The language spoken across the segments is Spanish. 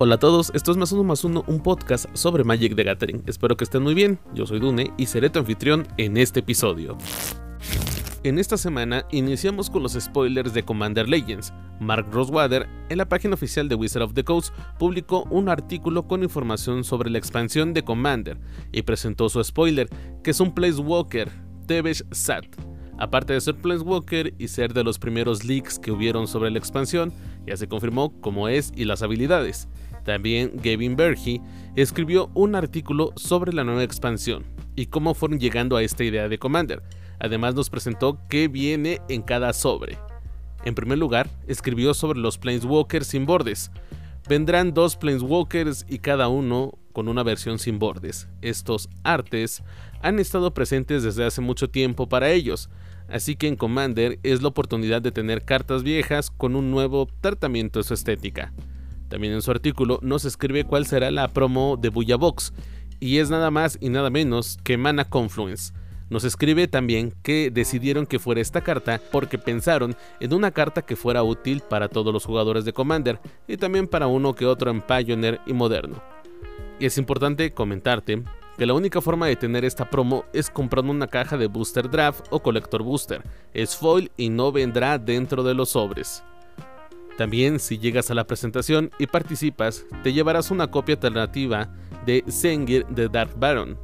Hola a todos, esto es Más Uno Más Uno, un podcast sobre Magic the Gathering. Espero que estén muy bien, yo soy Dune y seré tu anfitrión en este episodio. En esta semana iniciamos con los spoilers de Commander Legends. Mark Rosewater, en la página oficial de Wizard of the Coast, publicó un artículo con información sobre la expansión de Commander y presentó su spoiler, que es un Placewalker, Tevesh Sat. Aparte de ser Planeswalker y ser de los primeros leaks que hubieron sobre la expansión, ya se confirmó cómo es y las habilidades. También Gavin Berge escribió un artículo sobre la nueva expansión y cómo fueron llegando a esta idea de Commander. Además nos presentó qué viene en cada sobre. En primer lugar, escribió sobre los Planeswalkers sin bordes. Vendrán dos Planeswalkers y cada uno con una versión sin bordes. Estos artes han estado presentes desde hace mucho tiempo para ellos, así que en Commander es la oportunidad de tener cartas viejas con un nuevo tratamiento de su estética. También en su artículo nos escribe cuál será la promo de Buya Box, y es nada más y nada menos que Mana Confluence. Nos escribe también que decidieron que fuera esta carta porque pensaron en una carta que fuera útil para todos los jugadores de Commander y también para uno que otro en Pioneer y Moderno. Y es importante comentarte que la única forma de tener esta promo es comprando una caja de Booster Draft o Collector Booster. Es foil y no vendrá dentro de los sobres. También si llegas a la presentación y participas, te llevarás una copia alternativa de Sengir de Dark Baron,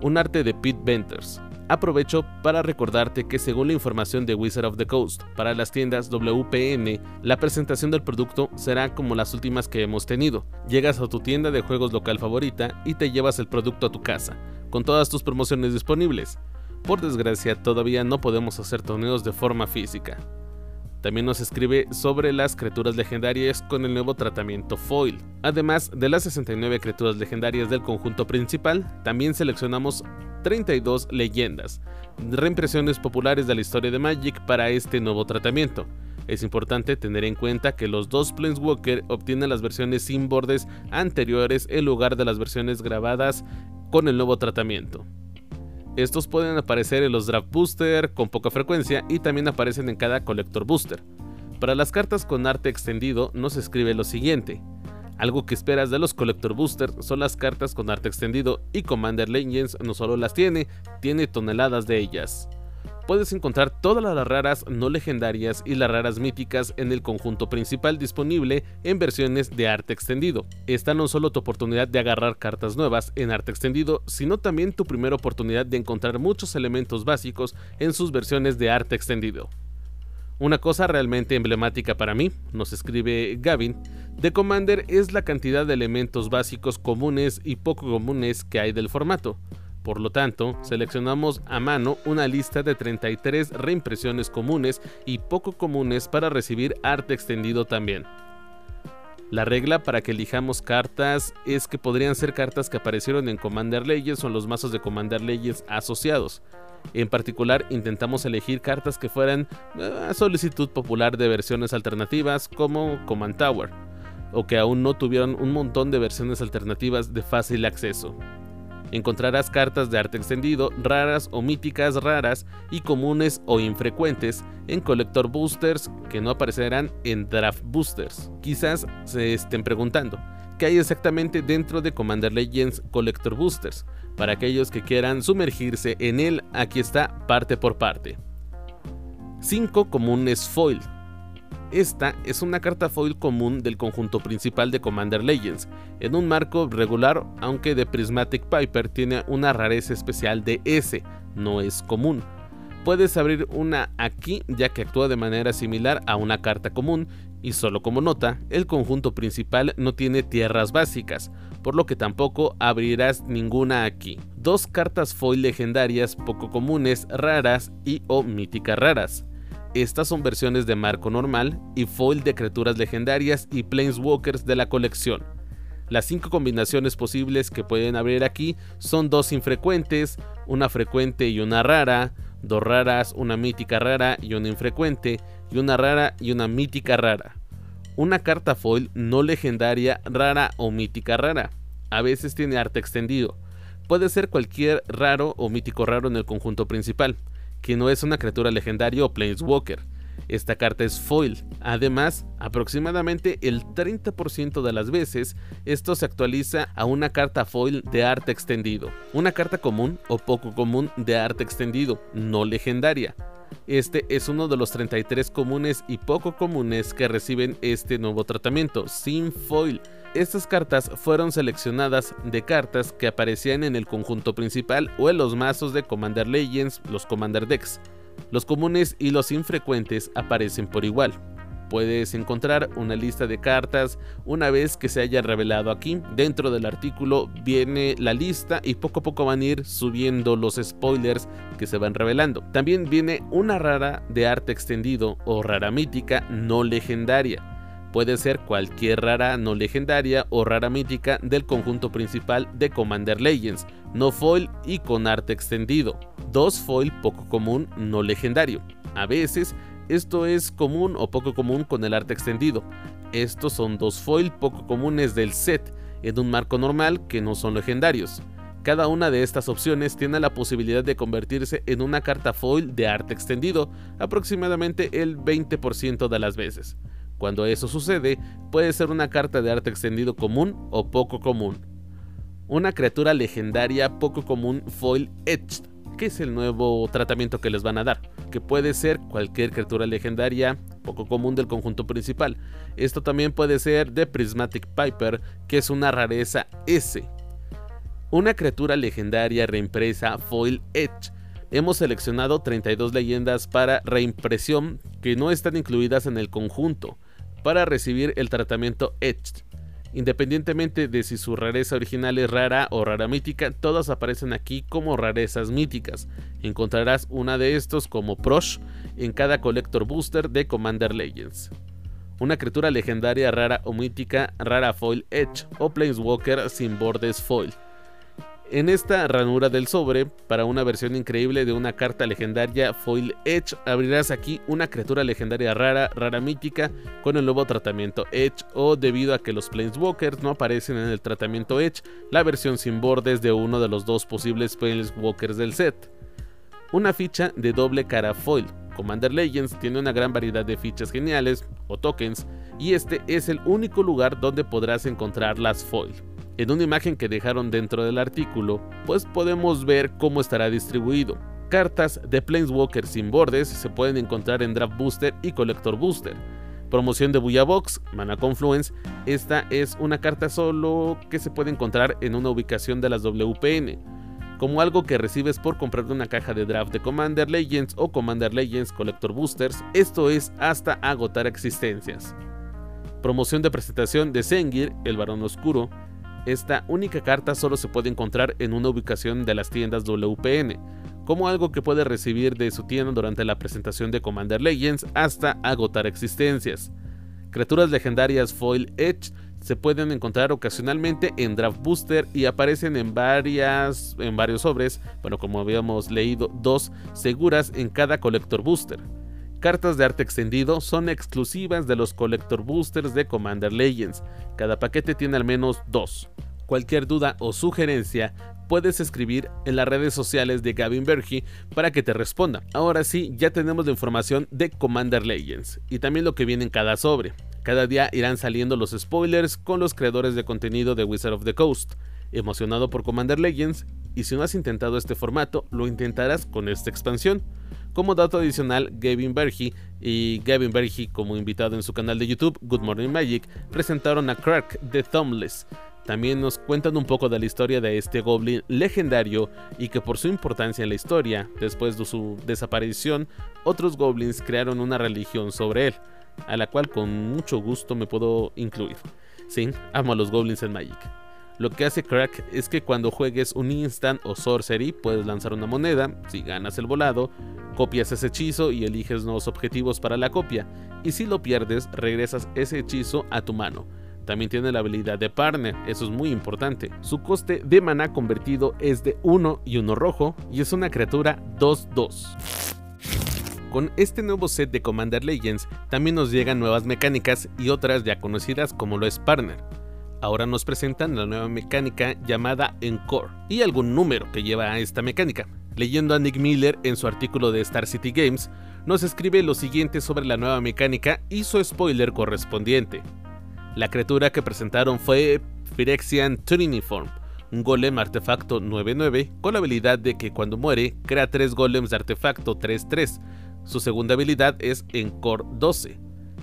un arte de Pete Venters. Aprovecho para recordarte que según la información de Wizard of the Coast, para las tiendas WPN, la presentación del producto será como las últimas que hemos tenido. Llegas a tu tienda de juegos local favorita y te llevas el producto a tu casa, con todas tus promociones disponibles. Por desgracia, todavía no podemos hacer torneos de forma física. También nos escribe sobre las criaturas legendarias con el nuevo tratamiento foil. Además de las 69 criaturas legendarias del conjunto principal, también seleccionamos 32 leyendas, reimpresiones populares de la historia de Magic para este nuevo tratamiento. Es importante tener en cuenta que los dos Planeswalker obtienen las versiones sin bordes anteriores en lugar de las versiones grabadas con el nuevo tratamiento. Estos pueden aparecer en los Draft Booster con poca frecuencia y también aparecen en cada Collector Booster. Para las cartas con arte extendido nos escribe lo siguiente. Algo que esperas de los Collector Booster son las cartas con arte extendido y Commander Legends no solo las tiene, tiene toneladas de ellas puedes encontrar todas las raras no legendarias y las raras míticas en el conjunto principal disponible en versiones de arte extendido. Esta no solo tu oportunidad de agarrar cartas nuevas en arte extendido, sino también tu primera oportunidad de encontrar muchos elementos básicos en sus versiones de arte extendido. Una cosa realmente emblemática para mí, nos escribe Gavin, de Commander es la cantidad de elementos básicos comunes y poco comunes que hay del formato. Por lo tanto, seleccionamos a mano una lista de 33 reimpresiones comunes y poco comunes para recibir arte extendido también. La regla para que elijamos cartas es que podrían ser cartas que aparecieron en Commander Legends o en los mazos de Commander Legends asociados. En particular, intentamos elegir cartas que fueran a solicitud popular de versiones alternativas como Command Tower, o que aún no tuvieran un montón de versiones alternativas de fácil acceso. Encontrarás cartas de arte extendido, raras o míticas raras y comunes o infrecuentes en Collector Boosters que no aparecerán en Draft Boosters. Quizás se estén preguntando, ¿qué hay exactamente dentro de Commander Legends Collector Boosters? Para aquellos que quieran sumergirse en él, aquí está parte por parte. 5 comunes foil. Esta es una carta foil común del conjunto principal de Commander Legends, en un marco regular, aunque de Prismatic Piper tiene una rareza especial de S, no es común. Puedes abrir una aquí ya que actúa de manera similar a una carta común, y solo como nota, el conjunto principal no tiene tierras básicas, por lo que tampoco abrirás ninguna aquí. Dos cartas foil legendarias poco comunes, raras y o míticas raras. Estas son versiones de marco normal y foil de criaturas legendarias y planeswalkers de la colección. Las cinco combinaciones posibles que pueden abrir aquí son dos infrecuentes, una frecuente y una rara, dos raras, una mítica rara y una infrecuente, y una rara y una mítica rara. Una carta foil no legendaria rara o mítica rara. A veces tiene arte extendido. Puede ser cualquier raro o mítico raro en el conjunto principal que no es una criatura legendaria o planeswalker. Esta carta es foil. Además, aproximadamente el 30% de las veces esto se actualiza a una carta foil de arte extendido, una carta común o poco común de arte extendido, no legendaria. Este es uno de los 33 comunes y poco comunes que reciben este nuevo tratamiento, sin foil. Estas cartas fueron seleccionadas de cartas que aparecían en el conjunto principal o en los mazos de Commander Legends, los Commander Decks. Los comunes y los infrecuentes aparecen por igual. Puedes encontrar una lista de cartas una vez que se haya revelado aquí. Dentro del artículo viene la lista y poco a poco van a ir subiendo los spoilers que se van revelando. También viene una rara de arte extendido o rara mítica no legendaria. Puede ser cualquier rara no legendaria o rara mítica del conjunto principal de Commander Legends, no foil y con arte extendido. Dos foil poco común no legendario. A veces esto es común o poco común con el arte extendido. Estos son dos foil poco comunes del set en un marco normal que no son legendarios. Cada una de estas opciones tiene la posibilidad de convertirse en una carta foil de arte extendido aproximadamente el 20% de las veces. Cuando eso sucede, puede ser una carta de arte extendido común o poco común. Una criatura legendaria poco común foil etched que es el nuevo tratamiento que les van a dar, que puede ser cualquier criatura legendaria poco común del conjunto principal. Esto también puede ser de Prismatic Piper, que es una rareza S. Una criatura legendaria reimpresa Foil Edge. Hemos seleccionado 32 leyendas para reimpresión que no están incluidas en el conjunto, para recibir el tratamiento Edge Independientemente de si su rareza original es rara o rara mítica, todas aparecen aquí como rarezas míticas. Encontrarás una de estos como Prosh en cada Collector Booster de Commander Legends. Una criatura legendaria rara o mítica, rara foil Edge o Planeswalker sin bordes foil. En esta ranura del sobre, para una versión increíble de una carta legendaria Foil Edge, abrirás aquí una criatura legendaria rara, rara mítica, con el nuevo tratamiento Edge, o debido a que los Planeswalkers no aparecen en el tratamiento Edge, la versión sin bordes de uno de los dos posibles Planeswalkers del set. Una ficha de doble cara foil. Commander Legends tiene una gran variedad de fichas geniales, o tokens, y este es el único lugar donde podrás encontrar las foil. En una imagen que dejaron dentro del artículo, pues podemos ver cómo estará distribuido. Cartas de Planeswalker sin bordes se pueden encontrar en Draft Booster y Collector Booster. Promoción de Buya Box, Mana Confluence. Esta es una carta solo que se puede encontrar en una ubicación de las WPN, como algo que recibes por comprar una caja de draft de Commander Legends o Commander Legends Collector Boosters, esto es hasta agotar existencias. Promoción de presentación de Sengir, el Barón Oscuro, esta única carta solo se puede encontrar en una ubicación de las tiendas WPN, como algo que puede recibir de su tienda durante la presentación de Commander Legends hasta agotar existencias. Criaturas legendarias Foil Edge se pueden encontrar ocasionalmente en Draft Booster y aparecen en, varias, en varios sobres, bueno como habíamos leído, dos seguras en cada Collector Booster. Cartas de arte extendido son exclusivas de los Collector Boosters de Commander Legends. Cada paquete tiene al menos dos. Cualquier duda o sugerencia puedes escribir en las redes sociales de Gavin Bergy para que te responda. Ahora sí, ya tenemos la información de Commander Legends y también lo que viene en cada sobre. Cada día irán saliendo los spoilers con los creadores de contenido de Wizard of the Coast. Emocionado por Commander Legends, y si no has intentado este formato, lo intentarás con esta expansión. Como dato adicional, Gavin Bergy y Gavin Bergy como invitado en su canal de YouTube Good Morning Magic presentaron a Crack the Thumbless. También nos cuentan un poco de la historia de este goblin legendario y que por su importancia en la historia, después de su desaparición, otros goblins crearon una religión sobre él, a la cual con mucho gusto me puedo incluir. Sí, amo a los goblins en Magic. Lo que hace Crack es que cuando juegues un instant o sorcery puedes lanzar una moneda, si ganas el volado, copias ese hechizo y eliges nuevos objetivos para la copia, y si lo pierdes regresas ese hechizo a tu mano. También tiene la habilidad de Partner, eso es muy importante. Su coste de mana convertido es de 1 y 1 rojo y es una criatura 2-2. Con este nuevo set de Commander Legends también nos llegan nuevas mecánicas y otras ya conocidas como lo es Partner. Ahora nos presentan la nueva mecánica llamada Encore y algún número que lleva a esta mecánica. Leyendo a Nick Miller en su artículo de Star City Games, nos escribe lo siguiente sobre la nueva mecánica y su spoiler correspondiente. La criatura que presentaron fue Phyrexian Triniform, un golem artefacto 9-9 con la habilidad de que cuando muere crea 3 golems de artefacto 3-3. Su segunda habilidad es en Core 12.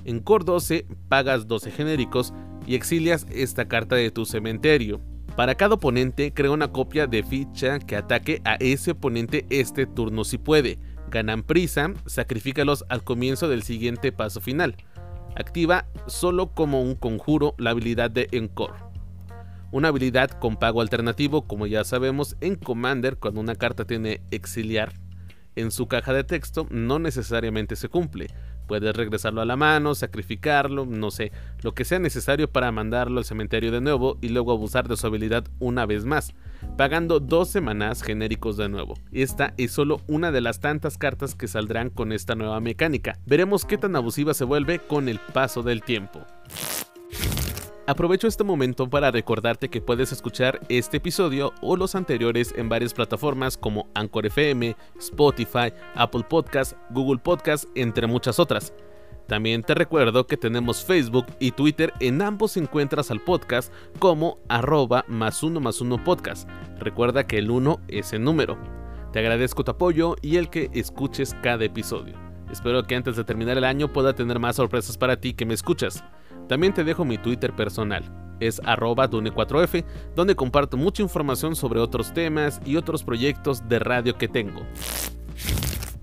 En Core 12 pagas 12 genéricos y exilias esta carta de tu cementerio. Para cada oponente crea una copia de ficha que ataque a ese oponente este turno si puede. Ganan prisa, sacrifícalos al comienzo del siguiente paso final. Activa solo como un conjuro la habilidad de Encore. Una habilidad con pago alternativo, como ya sabemos, en Commander cuando una carta tiene exiliar en su caja de texto no necesariamente se cumple. Puedes regresarlo a la mano, sacrificarlo, no sé, lo que sea necesario para mandarlo al cementerio de nuevo y luego abusar de su habilidad una vez más, pagando 12 manás genéricos de nuevo. Esta es solo una de las tantas cartas que saldrán con esta nueva mecánica. Veremos qué tan abusiva se vuelve con el paso del tiempo. Aprovecho este momento para recordarte que puedes escuchar este episodio o los anteriores en varias plataformas como Anchor FM, Spotify, Apple Podcast, Google Podcast, entre muchas otras. También te recuerdo que tenemos Facebook y Twitter, en ambos encuentras al podcast como arroba más uno más uno podcast. Recuerda que el 1 es el número. Te agradezco tu apoyo y el que escuches cada episodio. Espero que antes de terminar el año pueda tener más sorpresas para ti que me escuchas. También te dejo mi Twitter personal, es arroba dune4f, donde comparto mucha información sobre otros temas y otros proyectos de radio que tengo.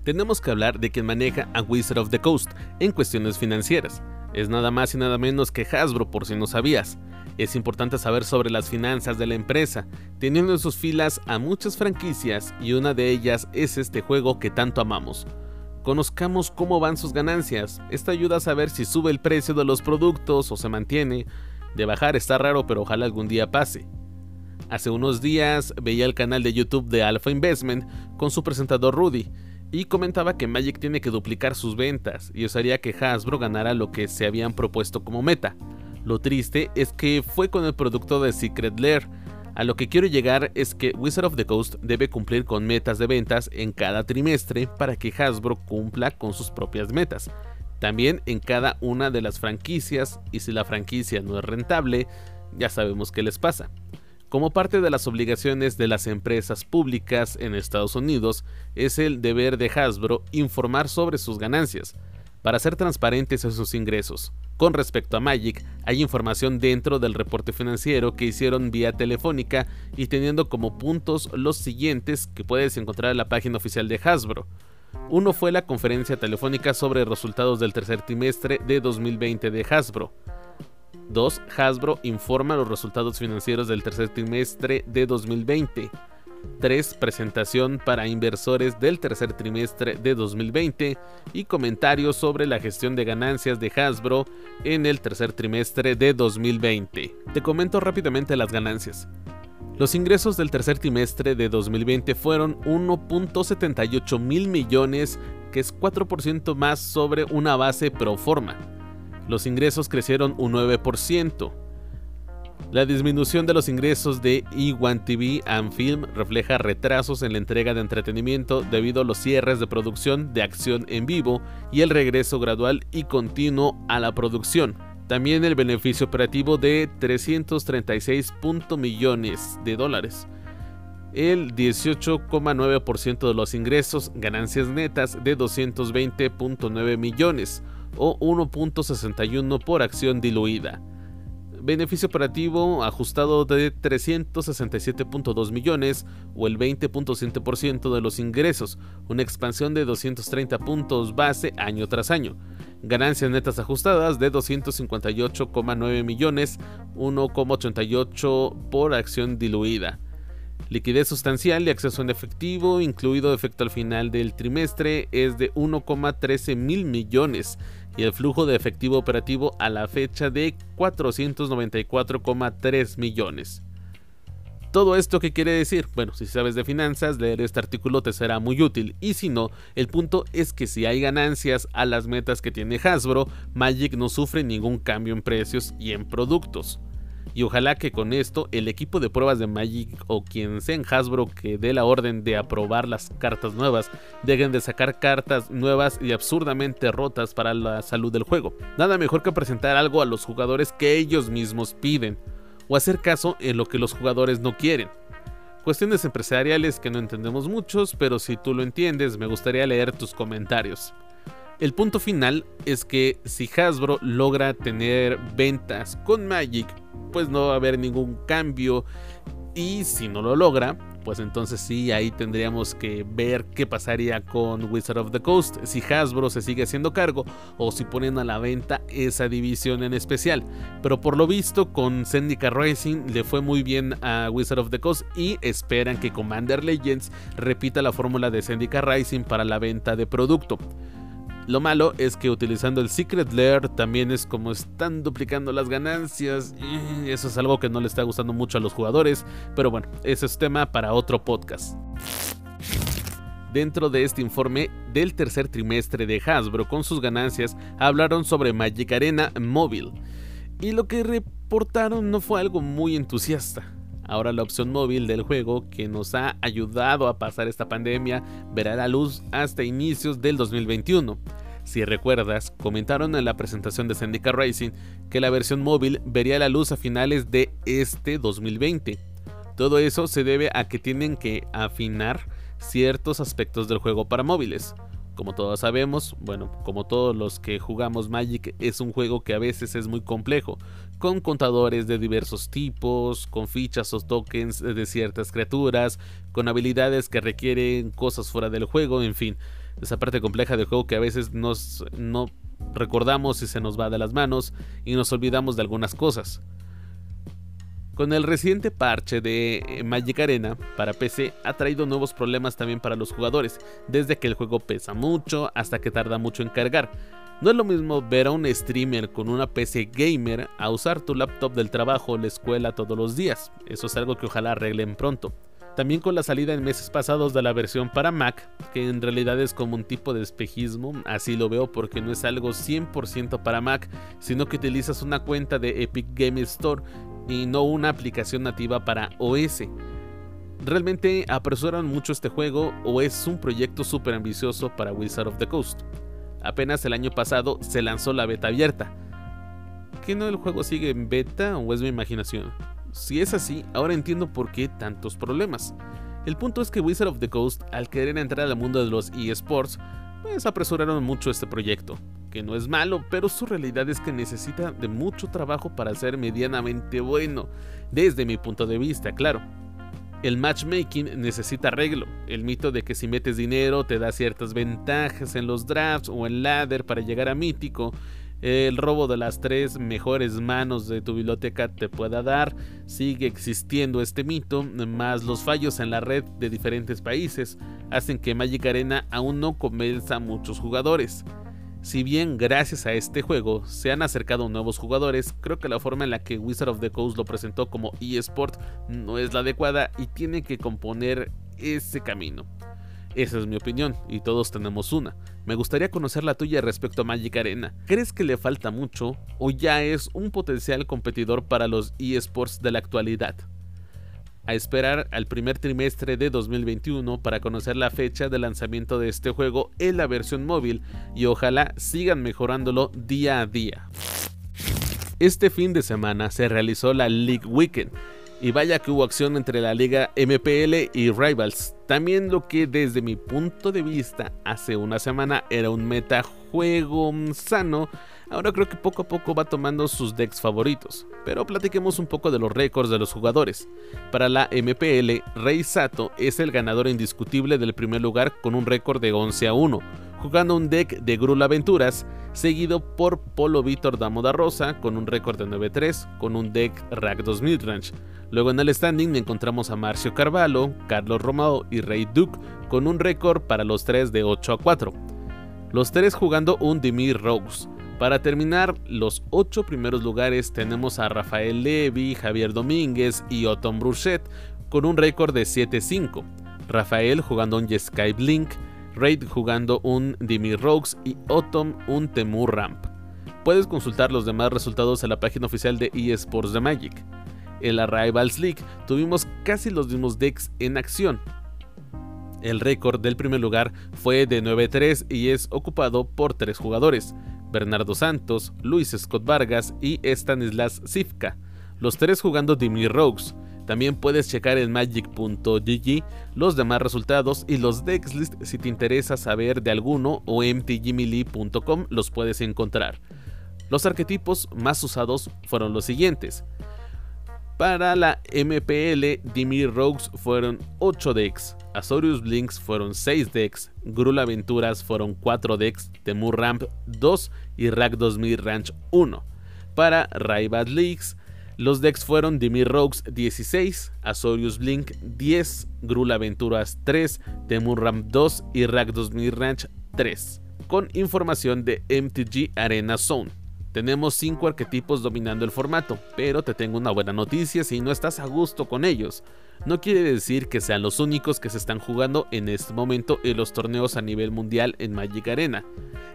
Tenemos que hablar de quien maneja a Wizard of the Coast en cuestiones financieras. Es nada más y nada menos que Hasbro por si no sabías. Es importante saber sobre las finanzas de la empresa, teniendo en sus filas a muchas franquicias y una de ellas es este juego que tanto amamos, Conozcamos cómo van sus ganancias. Esto ayuda a saber si sube el precio de los productos o se mantiene. De bajar está raro, pero ojalá algún día pase. Hace unos días veía el canal de YouTube de Alpha Investment con su presentador Rudy y comentaba que Magic tiene que duplicar sus ventas y eso haría que Hasbro ganara lo que se habían propuesto como meta. Lo triste es que fue con el producto de Secret Lair, a lo que quiero llegar es que Wizard of the Coast debe cumplir con metas de ventas en cada trimestre para que Hasbro cumpla con sus propias metas. También en cada una de las franquicias y si la franquicia no es rentable, ya sabemos qué les pasa. Como parte de las obligaciones de las empresas públicas en Estados Unidos, es el deber de Hasbro informar sobre sus ganancias, para ser transparentes en sus ingresos. Con respecto a Magic, hay información dentro del reporte financiero que hicieron vía telefónica y teniendo como puntos los siguientes que puedes encontrar en la página oficial de Hasbro. Uno fue la conferencia telefónica sobre resultados del tercer trimestre de 2020 de Hasbro. 2. Hasbro informa los resultados financieros del tercer trimestre de 2020. 3. Presentación para inversores del tercer trimestre de 2020 y comentarios sobre la gestión de ganancias de Hasbro en el tercer trimestre de 2020. Te comento rápidamente las ganancias. Los ingresos del tercer trimestre de 2020 fueron 1.78 mil millones, que es 4% más sobre una base pro forma. Los ingresos crecieron un 9%. La disminución de los ingresos de E1 TV and Film refleja retrasos en la entrega de entretenimiento debido a los cierres de producción de acción en vivo y el regreso gradual y continuo a la producción. También el beneficio operativo de 336 millones de dólares. El 18,9% de los ingresos, ganancias netas de 220.9 millones o 1.61 por acción diluida beneficio operativo ajustado de 367.2 millones o el 20.7% de los ingresos, una expansión de 230 puntos base año tras año. Ganancias netas ajustadas de 258,9 millones, 1,88 por acción diluida. Liquidez sustancial y acceso en efectivo, incluido efecto al final del trimestre, es de 1,13 mil millones y el flujo de efectivo operativo a la fecha de 494,3 millones. ¿Todo esto qué quiere decir? Bueno, si sabes de finanzas, leer este artículo te será muy útil. Y si no, el punto es que si hay ganancias a las metas que tiene Hasbro, Magic no sufre ningún cambio en precios y en productos. Y ojalá que con esto el equipo de pruebas de Magic o quien sea en Hasbro que dé la orden de aprobar las cartas nuevas, dejen de sacar cartas nuevas y absurdamente rotas para la salud del juego. Nada mejor que presentar algo a los jugadores que ellos mismos piden, o hacer caso en lo que los jugadores no quieren. Cuestiones empresariales que no entendemos muchos, pero si tú lo entiendes, me gustaría leer tus comentarios. El punto final es que si Hasbro logra tener ventas con Magic, pues no va a haber ningún cambio. Y si no lo logra, pues entonces sí, ahí tendríamos que ver qué pasaría con Wizard of the Coast, si Hasbro se sigue haciendo cargo o si ponen a la venta esa división en especial. Pero por lo visto con Syndicate Racing le fue muy bien a Wizard of the Coast y esperan que Commander Legends repita la fórmula de Syndicate Racing para la venta de producto. Lo malo es que utilizando el Secret Lair también es como están duplicando las ganancias eso es algo que no le está gustando mucho a los jugadores, pero bueno, ese es tema para otro podcast. Dentro de este informe del tercer trimestre de Hasbro con sus ganancias hablaron sobre Magic Arena Móvil y lo que reportaron no fue algo muy entusiasta. Ahora la opción móvil del juego que nos ha ayudado a pasar esta pandemia verá la luz hasta inicios del 2021. Si recuerdas, comentaron en la presentación de Syndicate Racing que la versión móvil vería la luz a finales de este 2020. Todo eso se debe a que tienen que afinar ciertos aspectos del juego para móviles. Como todos sabemos, bueno, como todos los que jugamos Magic, es un juego que a veces es muy complejo, con contadores de diversos tipos, con fichas o tokens de ciertas criaturas, con habilidades que requieren cosas fuera del juego, en fin, esa parte compleja del juego que a veces nos, no recordamos y se nos va de las manos y nos olvidamos de algunas cosas. Con el reciente parche de eh, Magic Arena para PC ha traído nuevos problemas también para los jugadores, desde que el juego pesa mucho hasta que tarda mucho en cargar. No es lo mismo ver a un streamer con una PC gamer a usar tu laptop del trabajo o la escuela todos los días. Eso es algo que ojalá arreglen pronto. También con la salida en meses pasados de la versión para Mac, que en realidad es como un tipo de espejismo, así lo veo porque no es algo 100% para Mac, sino que utilizas una cuenta de Epic Game Store y no una aplicación nativa para OS. ¿Realmente apresuran mucho este juego o es un proyecto súper ambicioso para Wizard of the Coast? Apenas el año pasado se lanzó la beta abierta. ¿Que no el juego sigue en beta o es mi imaginación? Si es así, ahora entiendo por qué tantos problemas. El punto es que Wizard of the Coast, al querer entrar al mundo de los eSports, pues apresuraron mucho este proyecto que no es malo, pero su realidad es que necesita de mucho trabajo para ser medianamente bueno, desde mi punto de vista, claro. El matchmaking necesita arreglo. El mito de que si metes dinero te da ciertas ventajas en los drafts o en ladder para llegar a mítico. El robo de las tres mejores manos de tu biblioteca te pueda dar. Sigue existiendo este mito, más los fallos en la red de diferentes países hacen que Magic Arena aún no convenza a muchos jugadores. Si bien gracias a este juego se han acercado nuevos jugadores, creo que la forma en la que Wizard of the Coast lo presentó como eSport no es la adecuada y tiene que componer ese camino. Esa es mi opinión y todos tenemos una. Me gustaría conocer la tuya respecto a Magic Arena. ¿Crees que le falta mucho o ya es un potencial competidor para los eSports de la actualidad? A esperar al primer trimestre de 2021 para conocer la fecha de lanzamiento de este juego en la versión móvil y ojalá sigan mejorándolo día a día. Este fin de semana se realizó la League Weekend y vaya que hubo acción entre la liga MPL y Rivals. También lo que desde mi punto de vista hace una semana era un metajuego sano ahora creo que poco a poco va tomando sus decks favoritos. Pero platiquemos un poco de los récords de los jugadores. Para la MPL, Rey Sato es el ganador indiscutible del primer lugar con un récord de 11 a 1, jugando un deck de Grul Aventuras, seguido por Polo Víctor Damo da Rosa con un récord de 9-3 con un deck Rack 2000 Range. Luego en el standing encontramos a Marcio Carvalho, Carlos Romao y Rey Duke con un récord para los tres de 8 a 4. Los tres jugando un Dimir Rose. Para terminar, los ocho primeros lugares tenemos a Rafael Levy, Javier Domínguez y Otom Bruchet con un récord de 7-5. Rafael jugando un Skype Link, Raid jugando un Dimir Rogues y Otom un Temur Ramp. Puedes consultar los demás resultados en la página oficial de eSports de Magic. En la Rivals League tuvimos casi los mismos decks en acción. El récord del primer lugar fue de 9-3 y es ocupado por tres jugadores, Bernardo Santos, Luis Scott Vargas y Stanislas Sivka, los tres jugando Dimir Rogues. También puedes checar en magic.gg los demás resultados y los decks si te interesa saber de alguno o mtgmelee.com los puedes encontrar. Los arquetipos más usados fueron los siguientes. Para la MPL, Dimir Rogues fueron 8 decks, Azorius Blinks fueron 6 decks, Grul Aventuras fueron 4 decks, Temur Ramp 2 y Rack 2000 Ranch 1. Para Raibat Leagues, los decks fueron Dimir Rogues 16, Azorius Blink 10, Grul Aventuras 3, Temur Ramp 2 y 2000 Ranch 3, con información de MTG Arena Zone. Tenemos 5 arquetipos dominando el formato, pero te tengo una buena noticia si no estás a gusto con ellos. No quiere decir que sean los únicos que se están jugando en este momento en los torneos a nivel mundial en Magic Arena.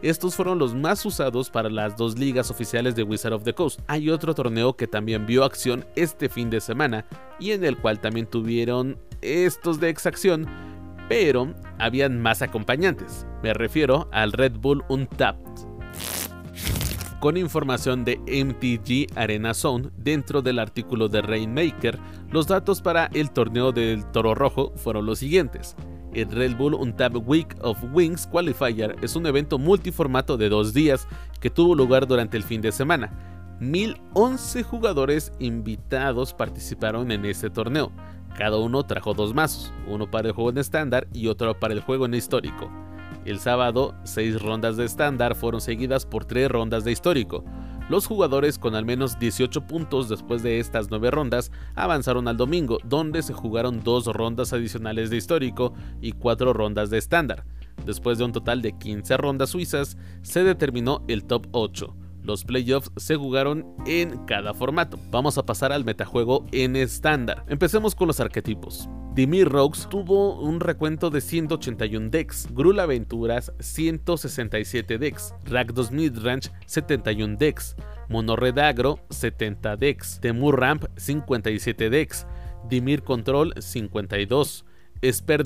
Estos fueron los más usados para las dos ligas oficiales de Wizard of the Coast. Hay otro torneo que también vio acción este fin de semana y en el cual también tuvieron estos de acción, pero habían más acompañantes. Me refiero al Red Bull Untapped con información de MTG Arena Zone dentro del artículo de Rainmaker, los datos para el torneo del Toro Rojo fueron los siguientes. El Red Bull Untapped Week of Wings Qualifier es un evento multiformato de dos días que tuvo lugar durante el fin de semana. 1011 jugadores invitados participaron en este torneo. Cada uno trajo dos mazos, uno para el juego en estándar y otro para el juego en histórico. El sábado, seis rondas de estándar fueron seguidas por tres rondas de histórico. Los jugadores con al menos 18 puntos después de estas 9 rondas avanzaron al domingo, donde se jugaron dos rondas adicionales de histórico y cuatro rondas de estándar. Después de un total de 15 rondas suizas, se determinó el top 8. Los playoffs se jugaron en cada formato. Vamos a pasar al metajuego en estándar. Empecemos con los arquetipos. Dimir Rogues tuvo un recuento de 181 decks, Grul Aventuras 167 decks, Rakdos Midrange 71 decks, Mono Agro 70 decks, Temur Ramp 57 decks, Dimir Control 52,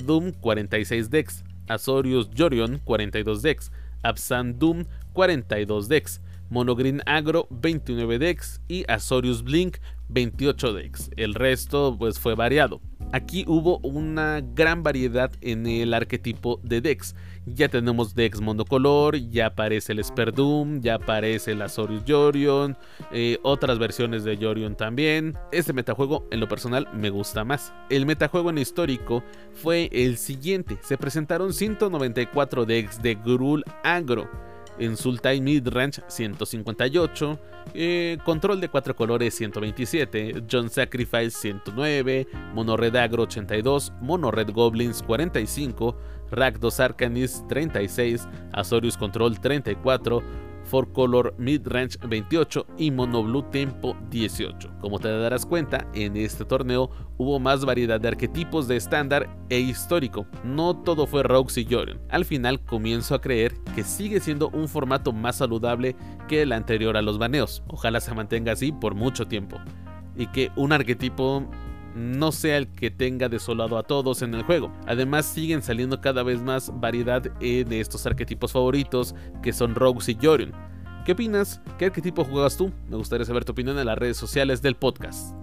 Doom 46 decks, Azorius Jorion 42 decks, Absan Doom 42 decks, Monogreen Agro 29 decks y Azorius Blink 28 decks. El resto pues fue variado. Aquí hubo una gran variedad en el arquetipo de decks. Ya tenemos decks monocolor, ya aparece el Sperdum, ya aparece el Azorius Jorion, eh, otras versiones de Jorion también. Este metajuego en lo personal me gusta más. El metajuego en histórico fue el siguiente. Se presentaron 194 decks de Grul Agro en Sultai Midrange 158, eh, Control de 4 colores 127, John Sacrifice 109, Mono Red Agro 82, Mono Red Goblins 45, Rakdos Arcanis 36, Azorius Control 34, For Color Midrange 28 y Mono Blue Tempo 18. Como te darás cuenta, en este torneo hubo más variedad de arquetipos de estándar e histórico. No todo fue Rogues y Jorion. Al final comienzo a creer que sigue siendo un formato más saludable que el anterior a los baneos. Ojalá se mantenga así por mucho tiempo. Y que un arquetipo no sea el que tenga desolado a todos en el juego. Además siguen saliendo cada vez más variedad de estos arquetipos favoritos que son Rogues y Jorion. ¿Qué opinas? ¿Qué arquetipo jugabas tú? Me gustaría saber tu opinión en las redes sociales del podcast.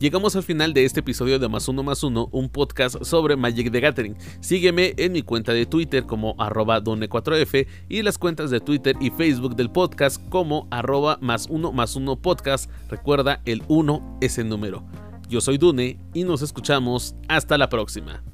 Llegamos al final de este episodio de Más Uno Más Uno, un podcast sobre Magic the Gathering. Sígueme en mi cuenta de Twitter como arroba done4f y las cuentas de Twitter y Facebook del podcast como arroba más uno más uno podcast. Recuerda, el 1 es el número. Yo soy Dune y nos escuchamos hasta la próxima.